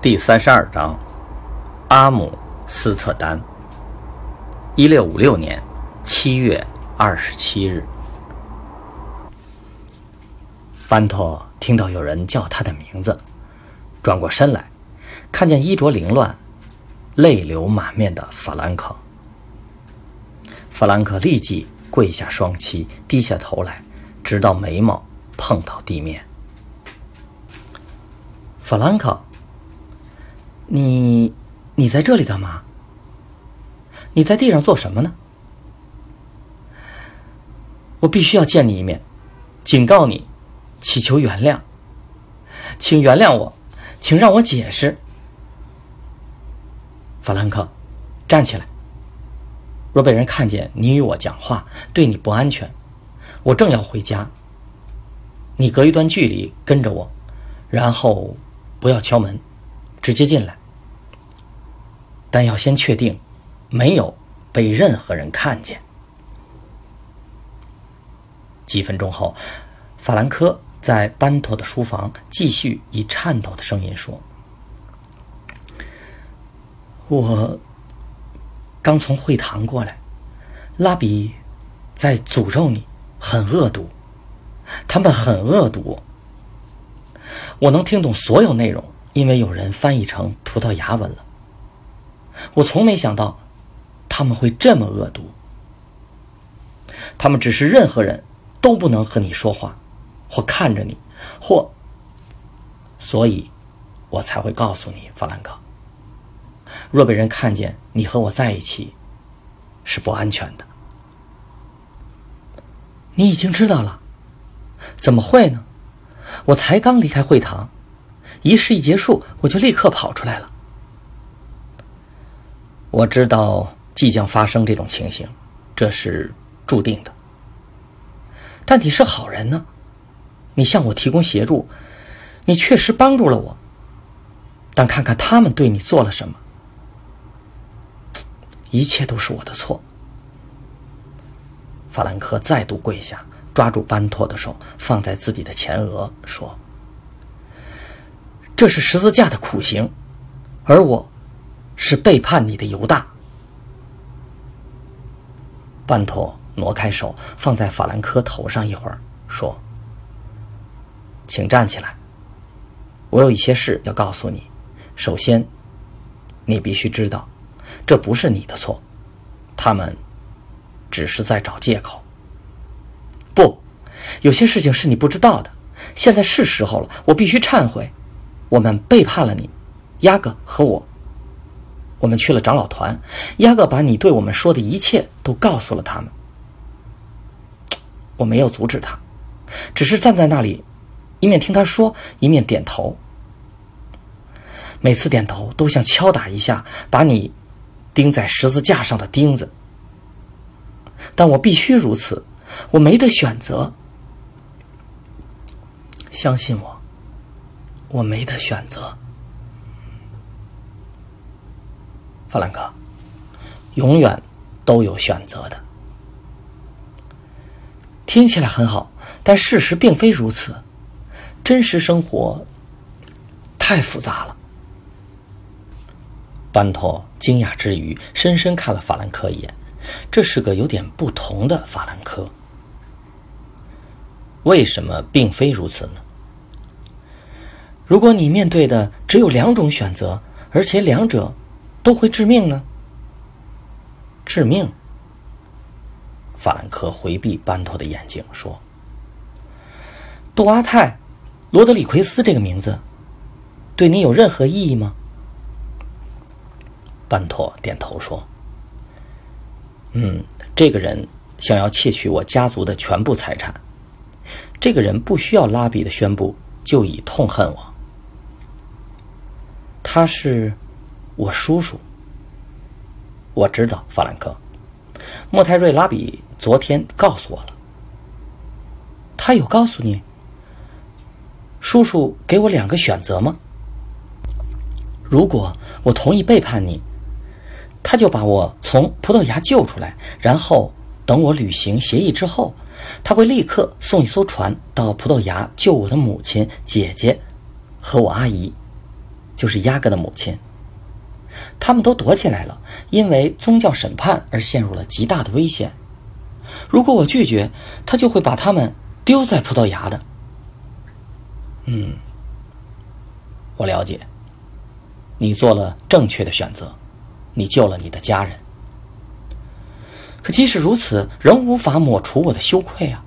第三十二章，阿姆斯特丹，一六五六年七月二十七日。班托听到有人叫他的名字，转过身来，看见衣着凌乱、泪流满面的法兰克。法兰克立即跪下双膝，低下头来，直到眉毛碰到地面。法兰克。你，你在这里干嘛？你在地上做什么呢？我必须要见你一面，警告你，祈求原谅，请原谅我，请让我解释。法兰克，站起来。若被人看见你与我讲话，对你不安全。我正要回家，你隔一段距离跟着我，然后不要敲门，直接进来。但要先确定，没有被任何人看见。几分钟后，法兰科在班托的书房继续以颤抖的声音说：“我刚从会堂过来，拉比在诅咒你，很恶毒，他们很恶毒。我能听懂所有内容，因为有人翻译成葡萄牙文了。”我从没想到，他们会这么恶毒。他们只是任何人都不能和你说话，或看着你，或……所以，我才会告诉你，法兰克。若被人看见你和我在一起，是不安全的。你已经知道了？怎么会呢？我才刚离开会堂，仪式一结束，我就立刻跑出来了。我知道即将发生这种情形，这是注定的。但你是好人呢，你向我提供协助，你确实帮助了我。但看看他们对你做了什么，一切都是我的错。法兰克再度跪下，抓住班托的手，放在自己的前额，说：“这是十字架的苦刑，而我……”是背叛你的犹大。班托挪开手，放在法兰科头上一会儿，说：“请站起来，我有一些事要告诉你。首先，你必须知道，这不是你的错，他们只是在找借口。不，有些事情是你不知道的。现在是时候了，我必须忏悔，我们背叛了你，亚哥和我。”我们去了长老团，亚各把你对我们说的一切都告诉了他们。我没有阻止他，只是站在那里，一面听他说，一面点头。每次点头都像敲打一下把你钉在十字架上的钉子。但我必须如此，我没得选择。相信我，我没得选择。法兰克，永远都有选择的。听起来很好，但事实并非如此。真实生活太复杂了。班托惊讶之余，深深看了法兰克一眼。这是个有点不同的法兰克。为什么并非如此呢？如果你面对的只有两种选择，而且两者……都会致命呢？致命？法兰克回避班托的眼睛说：“杜阿泰·罗德里奎斯这个名字，对你有任何意义吗？”班托点头说：“嗯，这个人想要窃取我家族的全部财产。这个人不需要拉比的宣布，就已痛恨我。他是我叔叔。我知道，法兰克。莫泰瑞拉比昨天告诉我了。他有告诉你？叔叔给我两个选择吗？如果我同意背叛你，他就把我从葡萄牙救出来，然后等我履行协议之后，他会立刻送一艘船到葡萄牙救我的母亲、姐姐和我阿姨，就是亚哥的母亲。他们都躲起来了，因为宗教审判而陷入了极大的危险。如果我拒绝，他就会把他们丢在葡萄牙的。嗯，我了解。你做了正确的选择，你救了你的家人。可即使如此，仍无法抹除我的羞愧啊！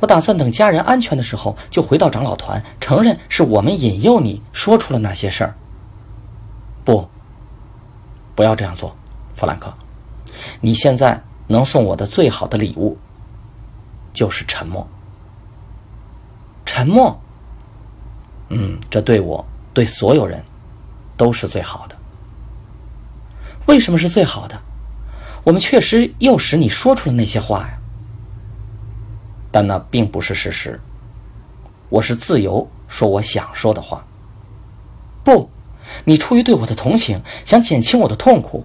我打算等家人安全的时候，就回到长老团，承认是我们引诱你说出了那些事儿。不，不要这样做，弗兰克。你现在能送我的最好的礼物，就是沉默。沉默。嗯，这对我，对所有人。都是最好的。为什么是最好的？我们确实诱使你说出了那些话呀。但那并不是事实。我是自由说我想说的话。不，你出于对我的同情，想减轻我的痛苦。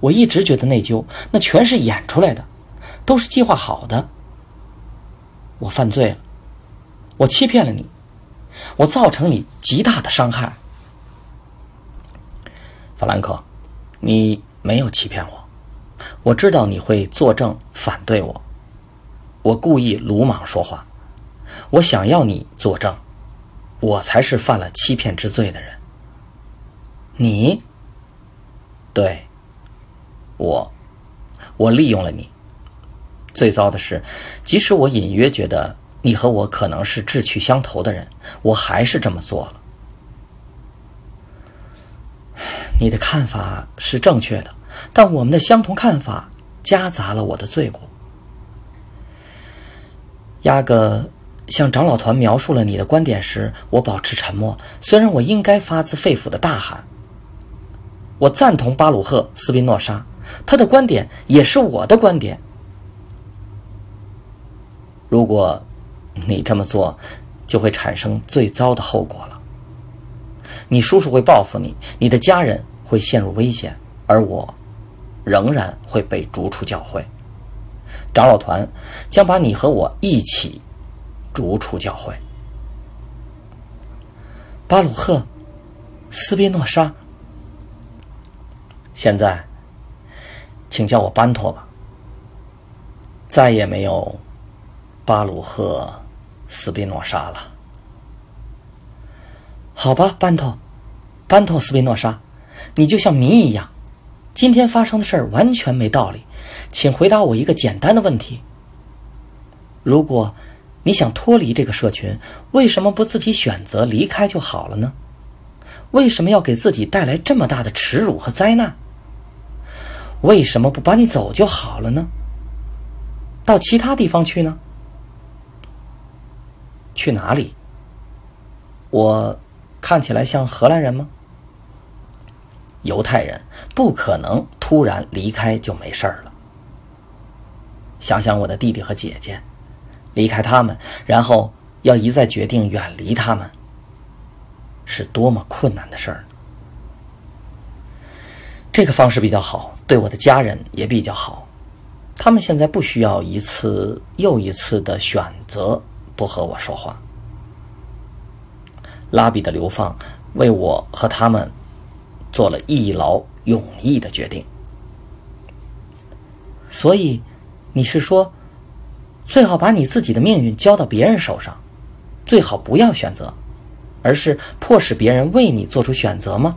我一直觉得内疚，那全是演出来的，都是计划好的。我犯罪了，我欺骗了你，我造成你极大的伤害。法兰克，你没有欺骗我。我知道你会作证反对我。我故意鲁莽说话。我想要你作证，我才是犯了欺骗之罪的人。你？对，我，我利用了你。最糟的是，即使我隐约觉得你和我可能是志趣相投的人，我还是这么做了。你的看法是正确的，但我们的相同看法夹杂了我的罪过。亚哥向长老团描述了你的观点时，我保持沉默。虽然我应该发自肺腑的大喊：“我赞同巴鲁赫·斯宾诺莎，他的观点也是我的观点。”如果你这么做，就会产生最糟的后果了。你叔叔会报复你，你的家人会陷入危险，而我，仍然会被逐出教会。长老团将把你和我一起逐出教会。巴鲁赫·斯宾诺莎，现在，请叫我班托吧。再也没有巴鲁赫·斯宾诺莎了。好吧，班托，班托斯宾诺莎，你就像谜一样。今天发生的事儿完全没道理，请回答我一个简单的问题：如果你想脱离这个社群，为什么不自己选择离开就好了呢？为什么要给自己带来这么大的耻辱和灾难？为什么不搬走就好了呢？到其他地方去呢？去哪里？我。看起来像荷兰人吗？犹太人不可能突然离开就没事儿了。想想我的弟弟和姐姐，离开他们，然后要一再决定远离他们，是多么困难的事儿。这个方式比较好，对我的家人也比较好。他们现在不需要一次又一次的选择不和我说话。拉比的流放，为我和他们做了一劳永逸的决定。所以，你是说，最好把你自己的命运交到别人手上，最好不要选择，而是迫使别人为你做出选择吗？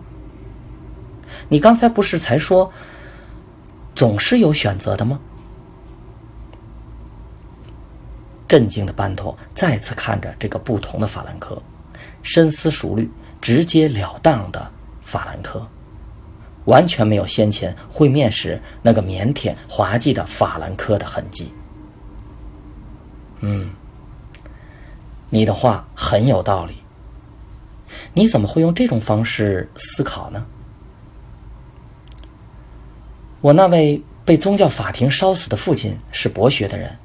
你刚才不是才说，总是有选择的吗？震惊的班托再次看着这个不同的法兰克。深思熟虑、直截了当的法兰克，完全没有先前会面时那个腼腆滑稽的法兰克的痕迹。嗯，你的话很有道理。你怎么会用这种方式思考呢？我那位被宗教法庭烧死的父亲是博学的人。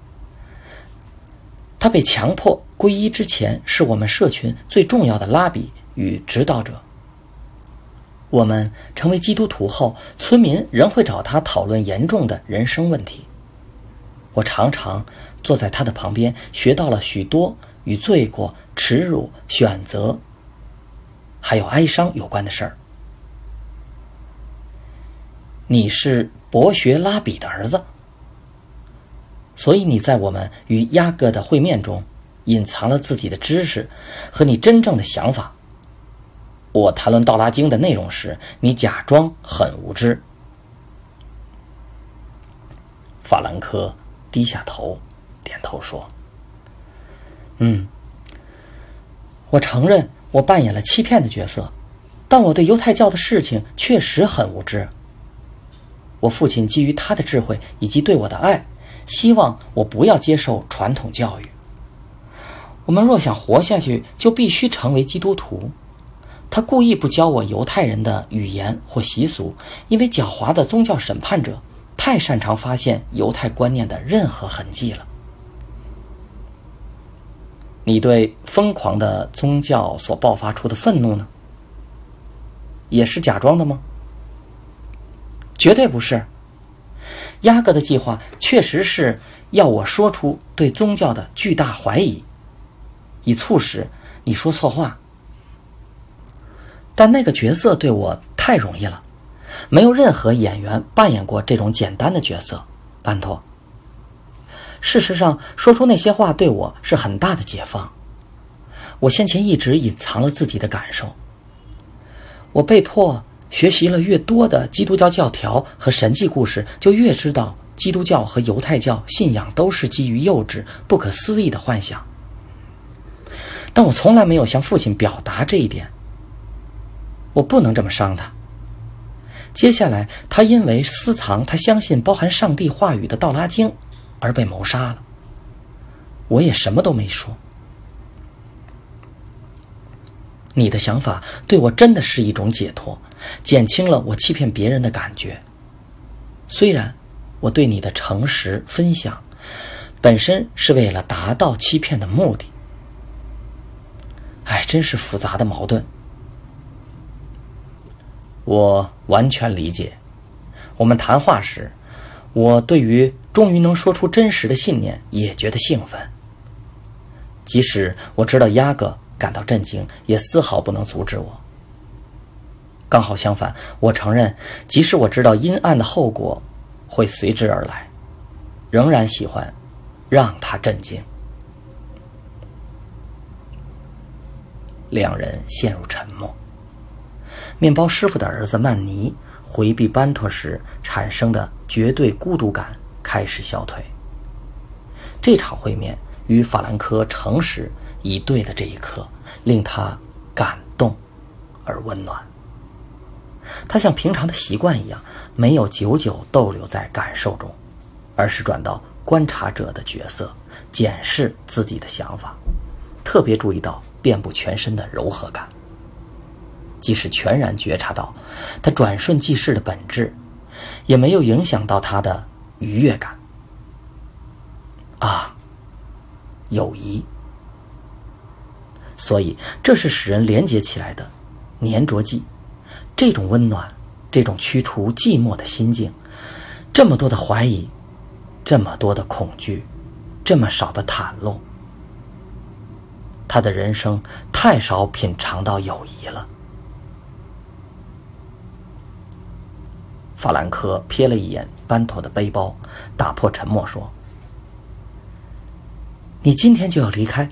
他被强迫皈依之前，是我们社群最重要的拉比与指导者。我们成为基督徒后，村民仍会找他讨论严重的人生问题。我常常坐在他的旁边，学到了许多与罪过、耻辱、选择，还有哀伤有关的事儿。你是博学拉比的儿子。所以你在我们与亚哥的会面中，隐藏了自己的知识和你真正的想法。我谈论《道拉经》的内容时，你假装很无知。法兰克低下头，点头说：“嗯，我承认我扮演了欺骗的角色，但我对犹太教的事情确实很无知。我父亲基于他的智慧以及对我的爱。”希望我不要接受传统教育。我们若想活下去，就必须成为基督徒。他故意不教我犹太人的语言或习俗，因为狡猾的宗教审判者太擅长发现犹太观念的任何痕迹了。你对疯狂的宗教所爆发出的愤怒呢？也是假装的吗？绝对不是。亚哥的计划确实是要我说出对宗教的巨大怀疑，以促使你说错话。但那个角色对我太容易了，没有任何演员扮演过这种简单的角色。班托，事实上，说出那些话对我是很大的解放。我先前一直隐藏了自己的感受，我被迫。学习了越多的基督教教条和神迹故事，就越知道基督教和犹太教信仰都是基于幼稚、不可思议的幻想。但我从来没有向父亲表达这一点。我不能这么伤他。接下来，他因为私藏他相信包含上帝话语的《道拉经》而被谋杀了。我也什么都没说。你的想法对我真的是一种解脱，减轻了我欺骗别人的感觉。虽然我对你的诚实分享，本身是为了达到欺骗的目的。哎，真是复杂的矛盾。我完全理解。我们谈话时，我对于终于能说出真实的信念也觉得兴奋。即使我知道压哥。感到震惊，也丝毫不能阻止我。刚好相反，我承认，即使我知道阴暗的后果会随之而来，仍然喜欢让他震惊。两人陷入沉默。面包师傅的儿子曼尼回避班托时产生的绝对孤独感开始消退。这场会面与法兰克诚实。以对的这一刻，令他感动而温暖。他像平常的习惯一样，没有久久逗留在感受中，而是转到观察者的角色，检视自己的想法，特别注意到遍布全身的柔和感。即使全然觉察到他转瞬即逝的本质，也没有影响到他的愉悦感。啊，友谊。所以，这是使人连结起来的粘着剂。这种温暖，这种驱除寂寞的心境，这么多的怀疑，这么多的恐惧，这么少的袒露，他的人生太少品尝到友谊了。法兰克瞥了一眼班托的背包，打破沉默说：“你今天就要离开？”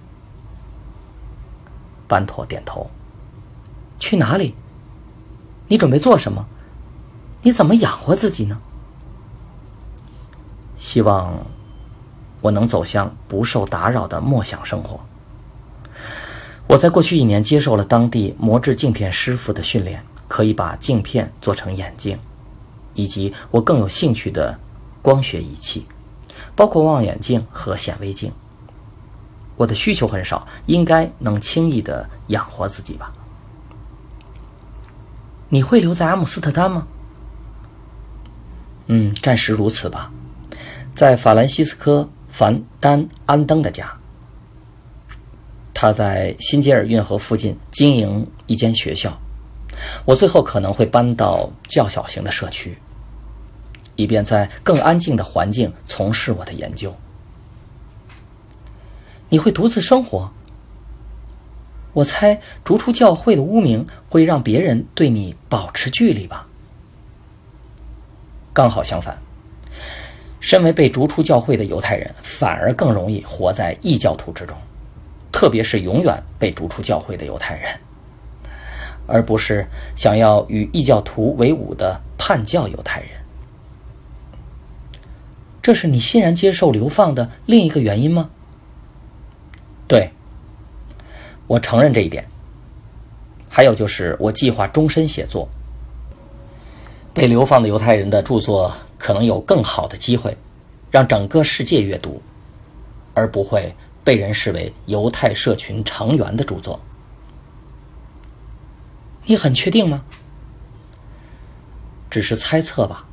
班托点头。去哪里？你准备做什么？你怎么养活自己呢？希望我能走向不受打扰的默想生活。我在过去一年接受了当地磨制镜片师傅的训练，可以把镜片做成眼镜，以及我更有兴趣的光学仪器，包括望远镜和显微镜。我的需求很少，应该能轻易的养活自己吧。你会留在阿姆斯特丹吗？嗯，暂时如此吧，在法兰西斯科·凡丹安登的家。他在新杰尔运河附近经营一间学校。我最后可能会搬到较小型的社区，以便在更安静的环境从事我的研究。你会独自生活？我猜逐出教会的污名会让别人对你保持距离吧。刚好相反，身为被逐出教会的犹太人，反而更容易活在异教徒之中，特别是永远被逐出教会的犹太人。而不是想要与异教徒为伍的叛教犹太人，这是你欣然接受流放的另一个原因吗？对，我承认这一点。还有就是，我计划终身写作。被流放的犹太人的著作可能有更好的机会，让整个世界阅读，而不会被人视为犹太社群成员的著作。你很确定吗？只是猜测吧。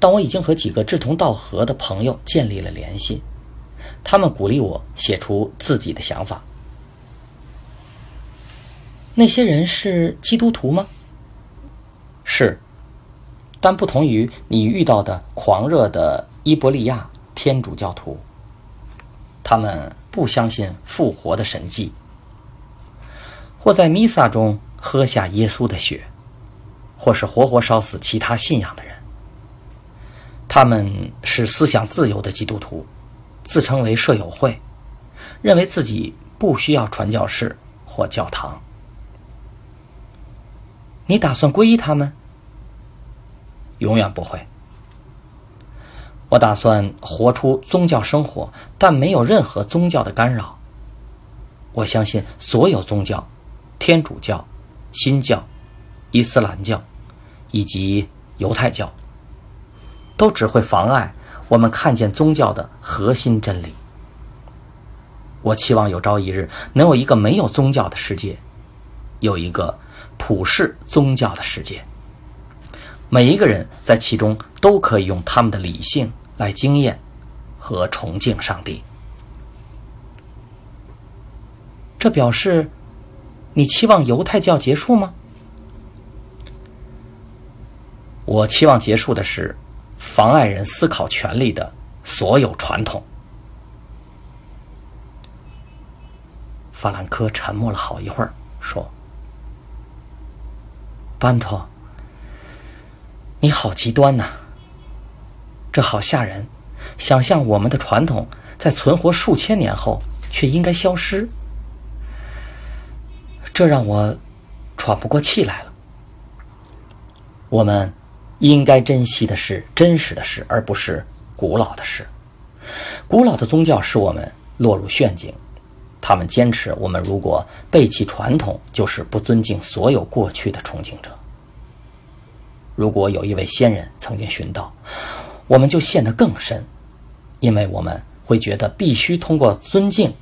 但我已经和几个志同道合的朋友建立了联系，他们鼓励我写出自己的想法。那些人是基督徒吗？是，但不同于你遇到的狂热的伊伯利亚天主教徒，他们不相信复活的神迹。或在弥撒中喝下耶稣的血，或是活活烧死其他信仰的人。他们是思想自由的基督徒，自称为舍友会，认为自己不需要传教士或教堂。你打算皈依他们？永远不会。我打算活出宗教生活，但没有任何宗教的干扰。我相信所有宗教。天主教、新教、伊斯兰教以及犹太教，都只会妨碍我们看见宗教的核心真理。我期望有朝一日能有一个没有宗教的世界，有一个普世宗教的世界。每一个人在其中都可以用他们的理性来经验和崇敬上帝。这表示。你期望犹太教结束吗？我期望结束的是妨碍人思考权利的所有传统。法兰克沉默了好一会儿，说：“班托，你好极端呐！这好吓人！想象我们的传统在存活数千年后，却应该消失。”这让我喘不过气来了。我们应该珍惜的是真实的事，而不是古老的事。古老的宗教使我们落入陷阱，他们坚持我们如果背弃传统，就是不尊敬所有过去的崇敬者。如果有一位先人曾经寻道，我们就陷得更深，因为我们会觉得必须通过尊敬，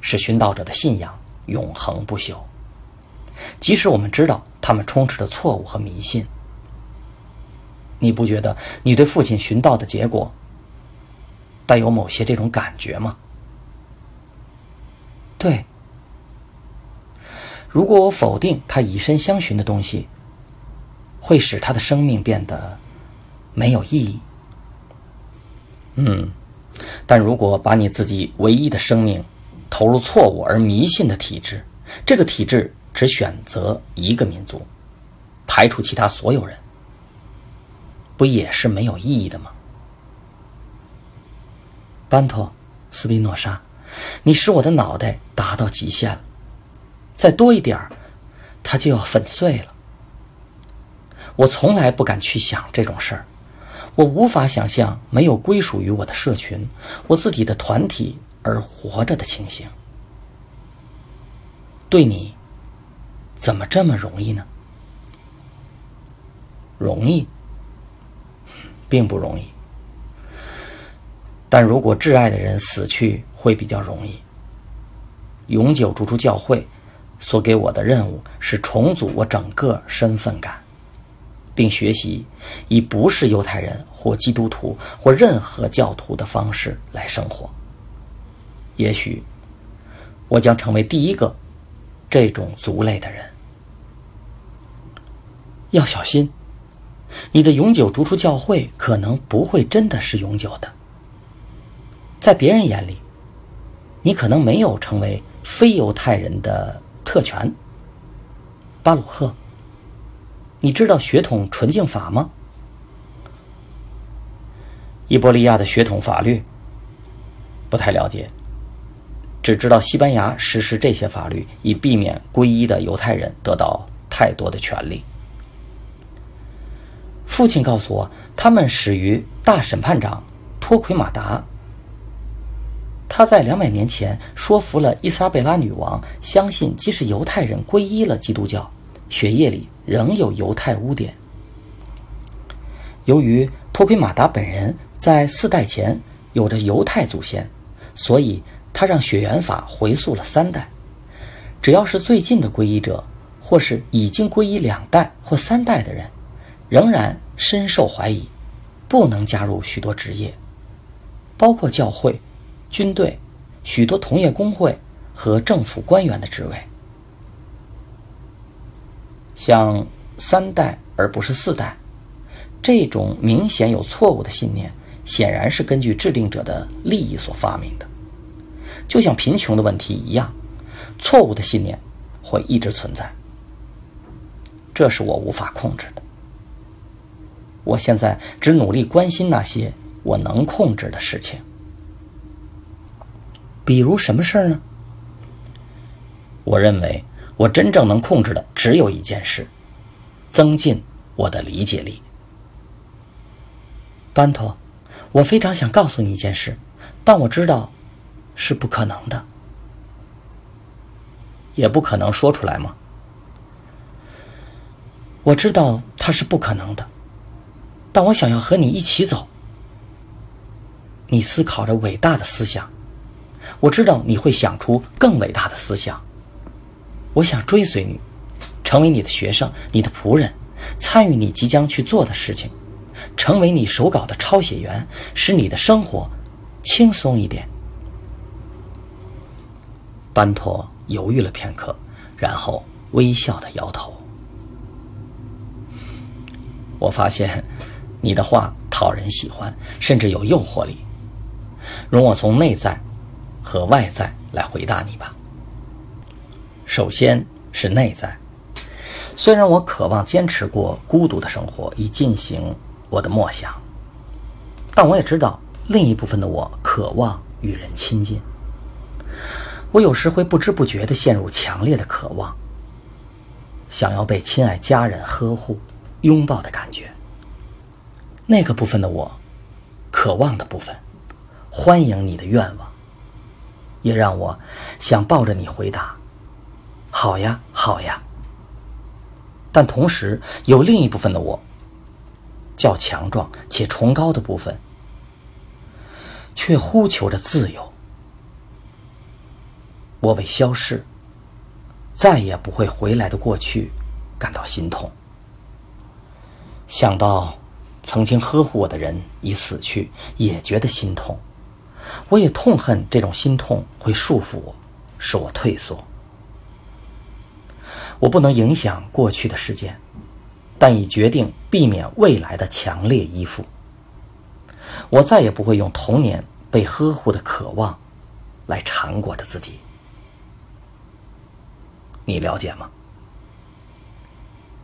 使寻道者的信仰永恒不朽。即使我们知道他们充斥着错误和迷信，你不觉得你对父亲寻道的结果带有某些这种感觉吗？对。如果我否定他以身相寻的东西，会使他的生命变得没有意义。嗯，但如果把你自己唯一的生命投入错误而迷信的体制，这个体制。只选择一个民族，排除其他所有人，不也是没有意义的吗？班托，斯宾诺莎，你使我的脑袋达到极限了，再多一点儿，它就要粉碎了。我从来不敢去想这种事儿，我无法想象没有归属于我的社群、我自己的团体而活着的情形。对你。怎么这么容易呢？容易，并不容易。但如果挚爱的人死去，会比较容易。永久逐出教会所给我的任务是重组我整个身份感，并学习以不是犹太人或基督徒或任何教徒的方式来生活。也许我将成为第一个这种族类的人。要小心，你的永久逐出教会可能不会真的是永久的。在别人眼里，你可能没有成为非犹太人的特权。巴鲁赫，你知道血统纯净法吗？伊波利亚的血统法律不太了解，只知道西班牙实施这些法律以避免皈依的犹太人得到太多的权利。父亲告诉我，他们始于大审判长托奎马达。他在两百年前说服了伊莎贝拉女王，相信即使犹太人皈依了基督教，血液里仍有犹太污点。由于托奎马达本人在四代前有着犹太祖先，所以他让血缘法回溯了三代。只要是最近的皈依者，或是已经皈依两代或三代的人，仍然深受怀疑，不能加入许多职业，包括教会。军队、许多同业工会和政府官员的职位，像三代而不是四代，这种明显有错误的信念，显然是根据制定者的利益所发明的。就像贫穷的问题一样，错误的信念会一直存在。这是我无法控制的。我现在只努力关心那些我能控制的事情。比如什么事儿呢？我认为我真正能控制的只有一件事：增进我的理解力。班托，我非常想告诉你一件事，但我知道是不可能的，也不可能说出来吗？我知道它是不可能的，但我想要和你一起走。你思考着伟大的思想。我知道你会想出更伟大的思想。我想追随你，成为你的学生、你的仆人，参与你即将去做的事情，成为你手稿的抄写员，使你的生活轻松一点。班托犹豫了片刻，然后微笑的摇头。我发现你的话讨人喜欢，甚至有诱惑力。容我从内在。和外在来回答你吧。首先是内在，虽然我渴望坚持过孤独的生活以进行我的默想，但我也知道另一部分的我渴望与人亲近。我有时会不知不觉地陷入强烈的渴望，想要被亲爱家人呵护、拥抱的感觉。那个部分的我，渴望的部分，欢迎你的愿望。也让我想抱着你回答：“好呀，好呀。”但同时有另一部分的我，较强壮且崇高的部分，却呼求着自由。我为消逝、再也不会回来的过去感到心痛。想到曾经呵护我的人已死去，也觉得心痛。我也痛恨这种心痛会束缚我，使我退缩。我不能影响过去的事件，但已决定避免未来的强烈依附。我再也不会用童年被呵护的渴望来缠裹着自己。你了解吗？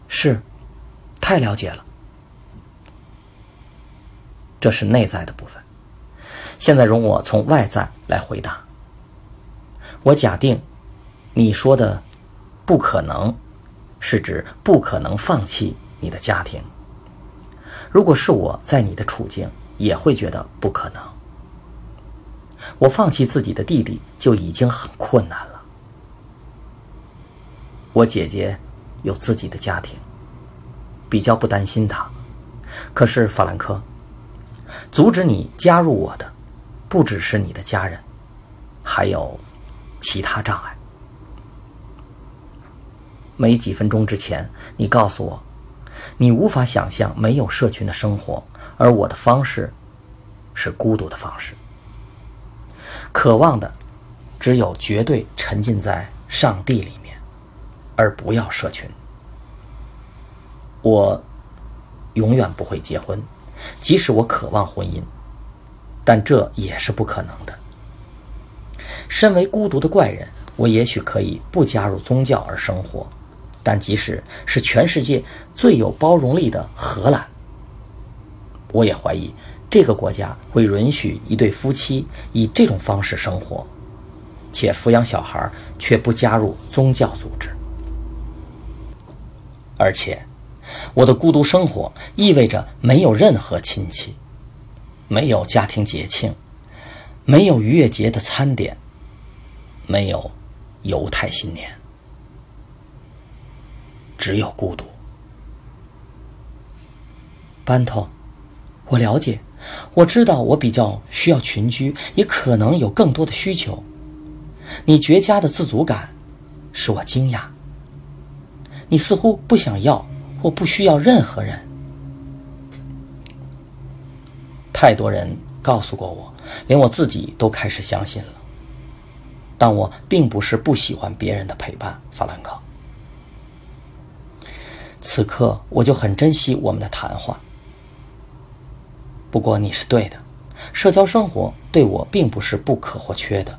是，太了解了。这是内在的部分。现在容我从外在来回答。我假定，你说的“不可能”，是指不可能放弃你的家庭。如果是我在你的处境，也会觉得不可能。我放弃自己的弟弟就已经很困难了。我姐姐有自己的家庭，比较不担心他。可是法兰克，阻止你加入我的，不只是你的家人，还有其他障碍。没几分钟之前，你告诉我，你无法想象没有社群的生活，而我的方式是孤独的方式，渴望的只有绝对沉浸在上帝里面，而不要社群。我永远不会结婚，即使我渴望婚姻，但这也是不可能的。身为孤独的怪人，我也许可以不加入宗教而生活。但即使是全世界最有包容力的荷兰，我也怀疑这个国家会允许一对夫妻以这种方式生活，且抚养小孩却不加入宗教组织。而且，我的孤独生活意味着没有任何亲戚，没有家庭节庆，没有逾越节的餐点，没有犹太新年。只有孤独，班托，我了解，我知道我比较需要群居，也可能有更多的需求。你绝佳的自主感使我惊讶。你似乎不想要或不需要任何人。太多人告诉过我，连我自己都开始相信了。但我并不是不喜欢别人的陪伴，法兰克。此刻我就很珍惜我们的谈话。不过你是对的，社交生活对我并不是不可或缺的，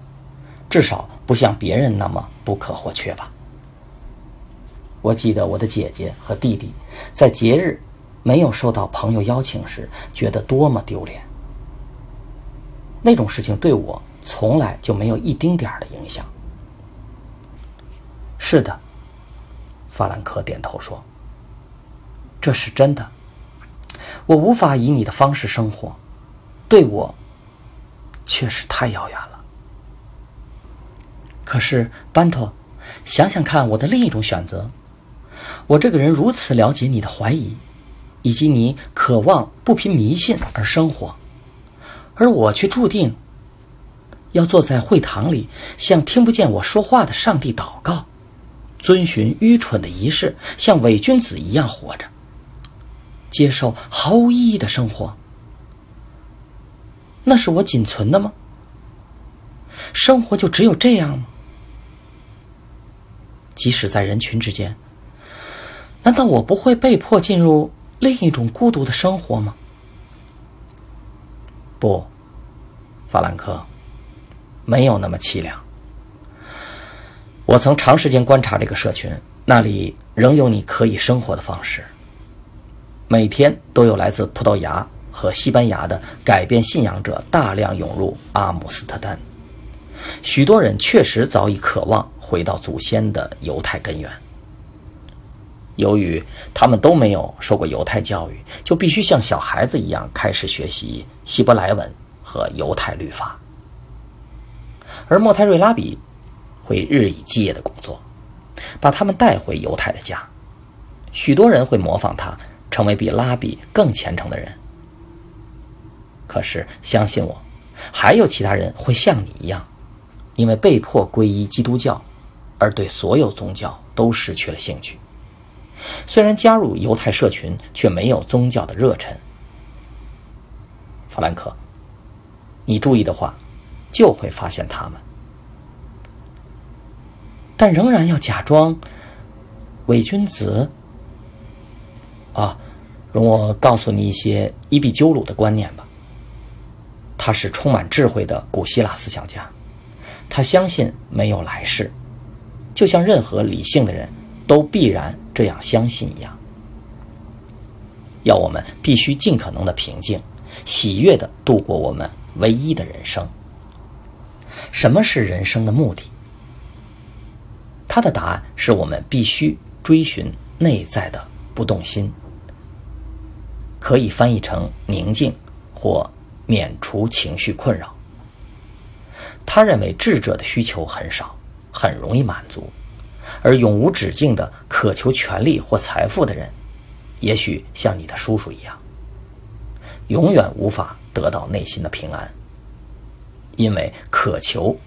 至少不像别人那么不可或缺吧。我记得我的姐姐和弟弟在节日没有受到朋友邀请时，觉得多么丢脸。那种事情对我从来就没有一丁点儿的影响。是的，法兰克点头说。这是真的，我无法以你的方式生活，对我确实太遥远了。可是班托，想想看我的另一种选择，我这个人如此了解你的怀疑，以及你渴望不凭迷信而生活，而我却注定要坐在会堂里向听不见我说话的上帝祷告，遵循愚蠢的仪式，像伪君子一样活着。接受毫无意义的生活，那是我仅存的吗？生活就只有这样吗？即使在人群之间，难道我不会被迫进入另一种孤独的生活吗？不，法兰克，没有那么凄凉。我曾长时间观察这个社群，那里仍有你可以生活的方式。每天都有来自葡萄牙和西班牙的改变信仰者大量涌入阿姆斯特丹，许多人确实早已渴望回到祖先的犹太根源。由于他们都没有受过犹太教育，就必须像小孩子一样开始学习希伯来文和犹太律法。而莫泰瑞拉比会日以继夜的工作，把他们带回犹太的家。许多人会模仿他。成为比拉比更虔诚的人。可是，相信我，还有其他人会像你一样，因为被迫皈依基督教，而对所有宗教都失去了兴趣。虽然加入犹太社群，却没有宗教的热忱。弗兰克，你注意的话，就会发现他们，但仍然要假装伪君子。啊。容我告诉你一些伊壁鸠鲁的观念吧。他是充满智慧的古希腊思想家，他相信没有来世，就像任何理性的人都必然这样相信一样。要我们必须尽可能的平静、喜悦的度过我们唯一的人生。什么是人生的目的？他的答案是我们必须追寻内在的不动心。可以翻译成宁静，或免除情绪困扰。他认为智者的需求很少，很容易满足，而永无止境的渴求权力或财富的人，也许像你的叔叔一样，永远无法得到内心的平安，因为渴求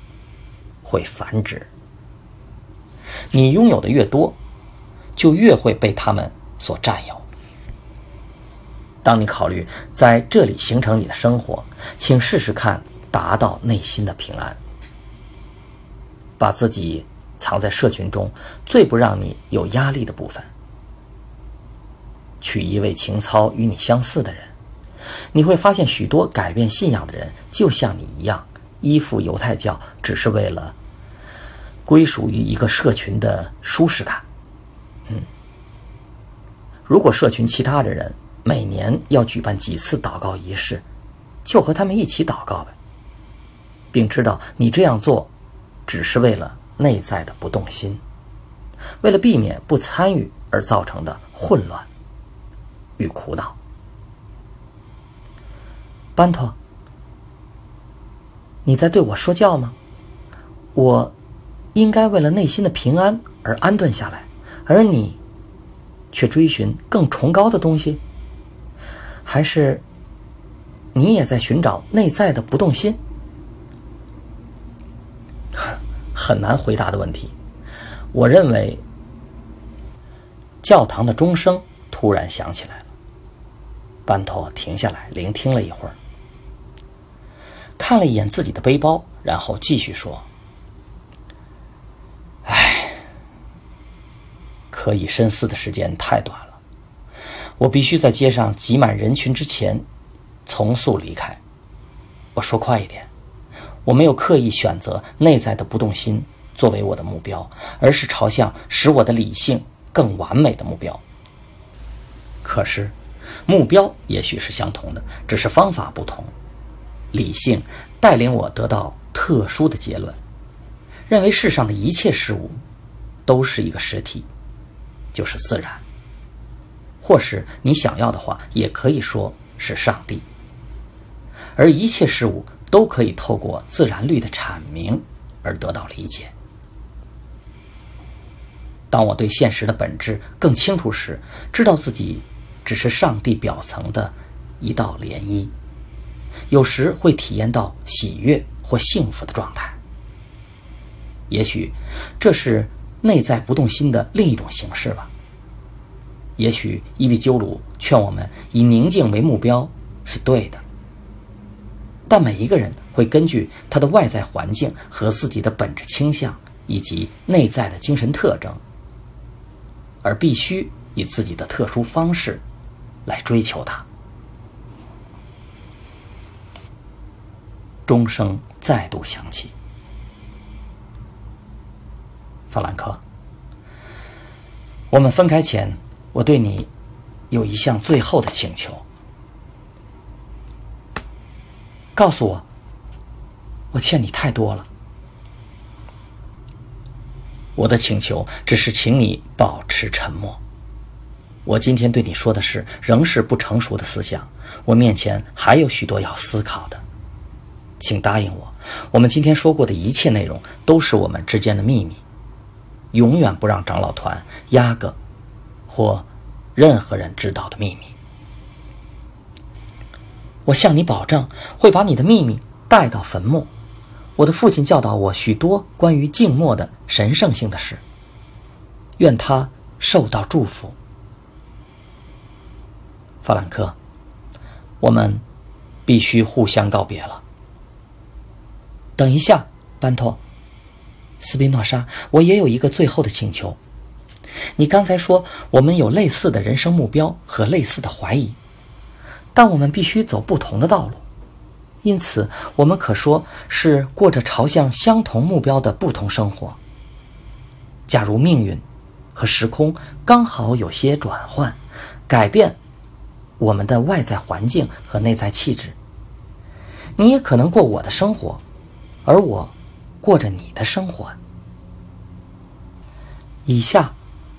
会繁殖。你拥有的越多，就越会被他们所占有。当你考虑在这里形成你的生活，请试试看达到内心的平安。把自己藏在社群中最不让你有压力的部分，娶一位情操与你相似的人，你会发现许多改变信仰的人就像你一样，依附犹太教只是为了归属于一个社群的舒适感。嗯，如果社群其他的人每年要举办几次祷告仪式，就和他们一起祷告呗，并知道你这样做。只是为了内在的不动心，为了避免不参与而造成的混乱与苦恼。班托，你在对我说教吗？我应该为了内心的平安而安顿下来，而你却追寻更崇高的东西，还是你也在寻找内在的不动心？很难回答的问题。我认为，教堂的钟声突然响起来了。班托停下来，聆听了一会儿，看了一眼自己的背包，然后继续说：“唉，可以深思的时间太短了。我必须在街上挤满人群之前，从速离开。我说快一点。”我没有刻意选择内在的不动心作为我的目标，而是朝向使我的理性更完美的目标。可是，目标也许是相同的，只是方法不同。理性带领我得到特殊的结论，认为世上的一切事物都是一个实体，就是自然，或是你想要的话，也可以说是上帝。而一切事物。都可以透过自然律的阐明而得到理解。当我对现实的本质更清楚时，知道自己只是上帝表层的一道涟漪，有时会体验到喜悦或幸福的状态。也许这是内在不动心的另一种形式吧。也许伊壁鸠鲁劝我们以宁静为目标是对的。但每一个人会根据他的外在环境和自己的本质倾向以及内在的精神特征，而必须以自己的特殊方式来追求它。钟声再度响起，法兰克，我们分开前，我对你有一项最后的请求。告诉我，我欠你太多了。我的请求只是请你保持沉默。我今天对你说的是，仍是不成熟的思想。我面前还有许多要思考的，请答应我，我们今天说过的一切内容都是我们之间的秘密，永远不让长老团、压个或任何人知道的秘密。我向你保证，会把你的秘密带到坟墓。我的父亲教导我许多关于静默的神圣性的事。愿他受到祝福，法兰克。我们必须互相告别了。等一下，班托，斯宾诺莎，我也有一个最后的请求。你刚才说我们有类似的人生目标和类似的怀疑。但我们必须走不同的道路，因此我们可说是过着朝向相同目标的不同生活。假如命运和时空刚好有些转换，改变我们的外在环境和内在气质，你也可能过我的生活，而我过着你的生活。以下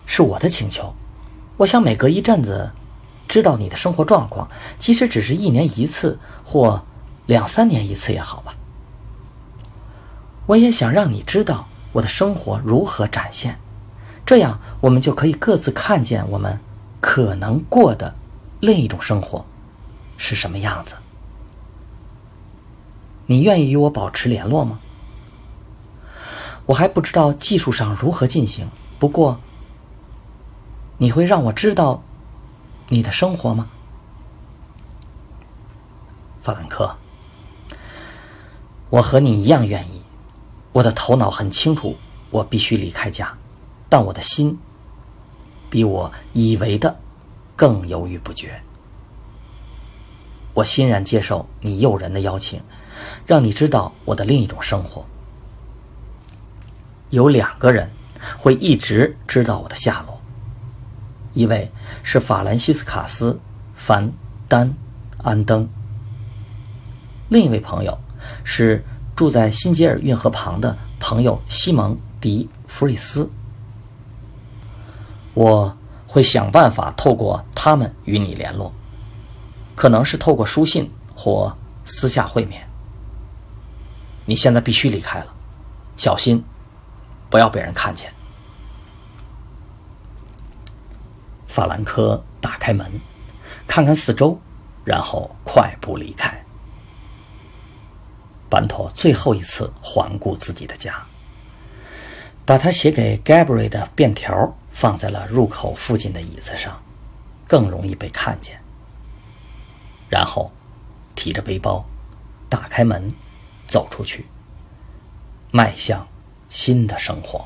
是我的请求，我想每隔一阵子。知道你的生活状况，即使只是一年一次或两三年一次也好吧。我也想让你知道我的生活如何展现，这样我们就可以各自看见我们可能过的另一种生活是什么样子？你愿意与我保持联络吗？我还不知道技术上如何进行，不过你会让我知道你的生活吗？法兰克，我和你一样愿意。我的头脑很清楚，我必须离开家，但我的心比我以为的更犹豫不决。我欣然接受你诱人的邀请，让你知道我的另一种生活。有两个人会一直知道我的下落，一位是法兰西斯卡斯·凡·丹·安登。另一位朋友是住在新杰尔运河旁的朋友西蒙·迪·弗瑞斯。我会想办法透过他们与你联络，可能是透过书信或私下会面。你现在必须离开了，小心，不要被人看见。法兰科打开门，看看四周，然后快步离开。班托最后一次环顾自己的家，把他写给 Gabriel 的便条放在了入口附近的椅子上，更容易被看见。然后，提着背包，打开门，走出去，迈向新的生活。